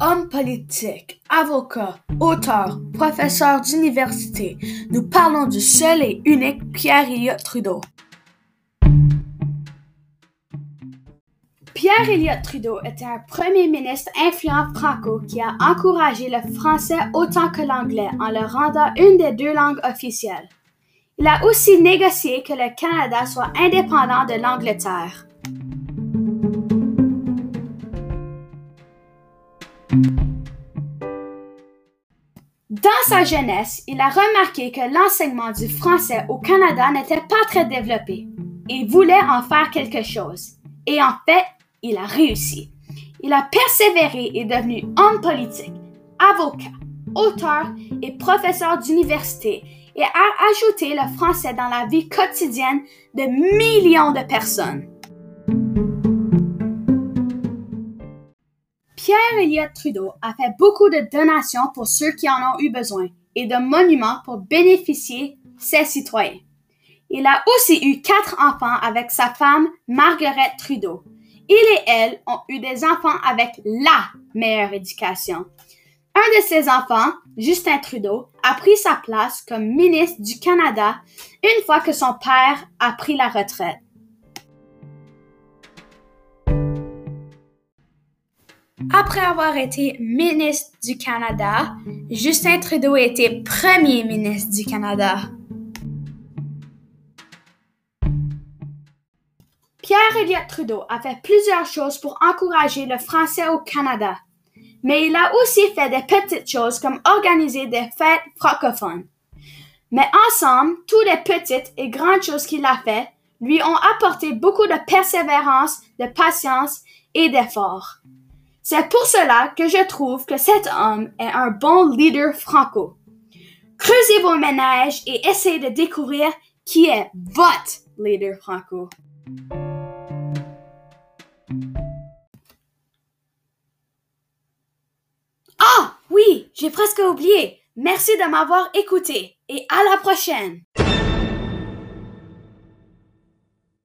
Homme politique, avocat, auteur, professeur d'université, nous parlons du seul et unique Pierre Elliott Trudeau. Pierre Elliott Trudeau était un premier ministre influent franco qui a encouragé le français autant que l'anglais en le rendant une des deux langues officielles. Il a aussi négocié que le Canada soit indépendant de l'Angleterre. Dans sa jeunesse, il a remarqué que l'enseignement du français au Canada n'était pas très développé et voulait en faire quelque chose. Et en fait, il a réussi. Il a persévéré et est devenu homme politique, avocat, auteur et professeur d'université et a ajouté le français dans la vie quotidienne de millions de personnes. Pierre Elliott Trudeau a fait beaucoup de donations pour ceux qui en ont eu besoin et de monuments pour bénéficier ses citoyens. Il a aussi eu quatre enfants avec sa femme Margaret Trudeau. Il et elle ont eu des enfants avec la meilleure éducation. Un de ses enfants, Justin Trudeau, a pris sa place comme ministre du Canada une fois que son père a pris la retraite. Après avoir été ministre du Canada, Justin Trudeau a été premier ministre du Canada. Pierre Elliott Trudeau a fait plusieurs choses pour encourager le français au Canada, mais il a aussi fait des petites choses comme organiser des fêtes francophones. Mais ensemble, toutes les petites et grandes choses qu'il a fait lui ont apporté beaucoup de persévérance, de patience et d'effort. C'est pour cela que je trouve que cet homme est un bon leader franco. Creusez vos ménages et essayez de découvrir qui est votre leader franco. Ah oui, j'ai presque oublié. Merci de m'avoir écouté et à la prochaine.